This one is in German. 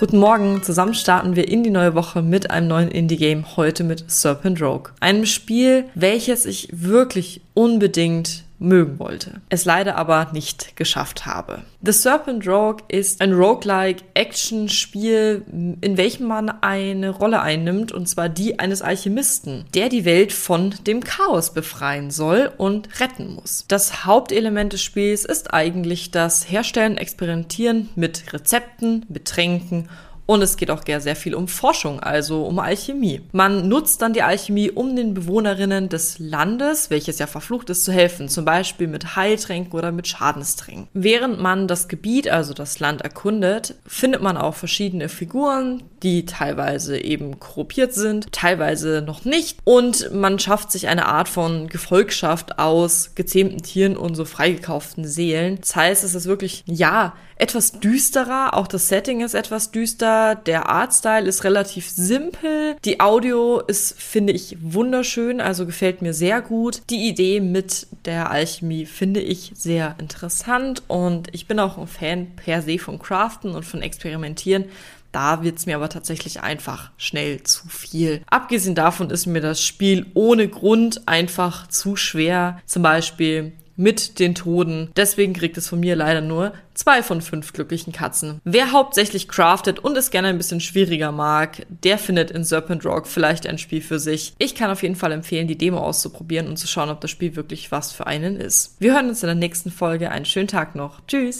Guten Morgen, zusammen starten wir in die neue Woche mit einem neuen Indie-Game, heute mit Serpent Rogue. Einem Spiel, welches ich wirklich unbedingt mögen wollte, es leider aber nicht geschafft habe. The Serpent Rogue ist ein roguelike Action-Spiel, in welchem man eine Rolle einnimmt, und zwar die eines Alchemisten, der die Welt von dem Chaos befreien soll und retten muss. Das Hauptelement des Spiels ist eigentlich das Herstellen, Experimentieren mit Rezepten, Betränken und es geht auch sehr viel um Forschung, also um Alchemie. Man nutzt dann die Alchemie, um den Bewohnerinnen des Landes, welches ja verflucht ist, zu helfen. Zum Beispiel mit Heiltränken oder mit Schadenstränken. Während man das Gebiet, also das Land erkundet, findet man auch verschiedene Figuren, die teilweise eben korruptiert sind, teilweise noch nicht. Und man schafft sich eine Art von Gefolgschaft aus gezähmten Tieren und so freigekauften Seelen. Das heißt, es ist wirklich, ja, etwas düsterer. Auch das Setting ist etwas düster. Der Artstyle ist relativ simpel. Die Audio ist, finde ich, wunderschön, also gefällt mir sehr gut. Die Idee mit der Alchemie finde ich sehr interessant und ich bin auch ein Fan per se von Craften und von Experimentieren. Da wird's mir aber tatsächlich einfach schnell zu viel. Abgesehen davon ist mir das Spiel ohne Grund einfach zu schwer. Zum Beispiel mit den Toden. Deswegen kriegt es von mir leider nur zwei von fünf glücklichen Katzen. Wer hauptsächlich craftet und es gerne ein bisschen schwieriger mag, der findet in Serpent Rock vielleicht ein Spiel für sich. Ich kann auf jeden Fall empfehlen, die Demo auszuprobieren und zu schauen, ob das Spiel wirklich was für einen ist. Wir hören uns in der nächsten Folge. Einen schönen Tag noch. Tschüss!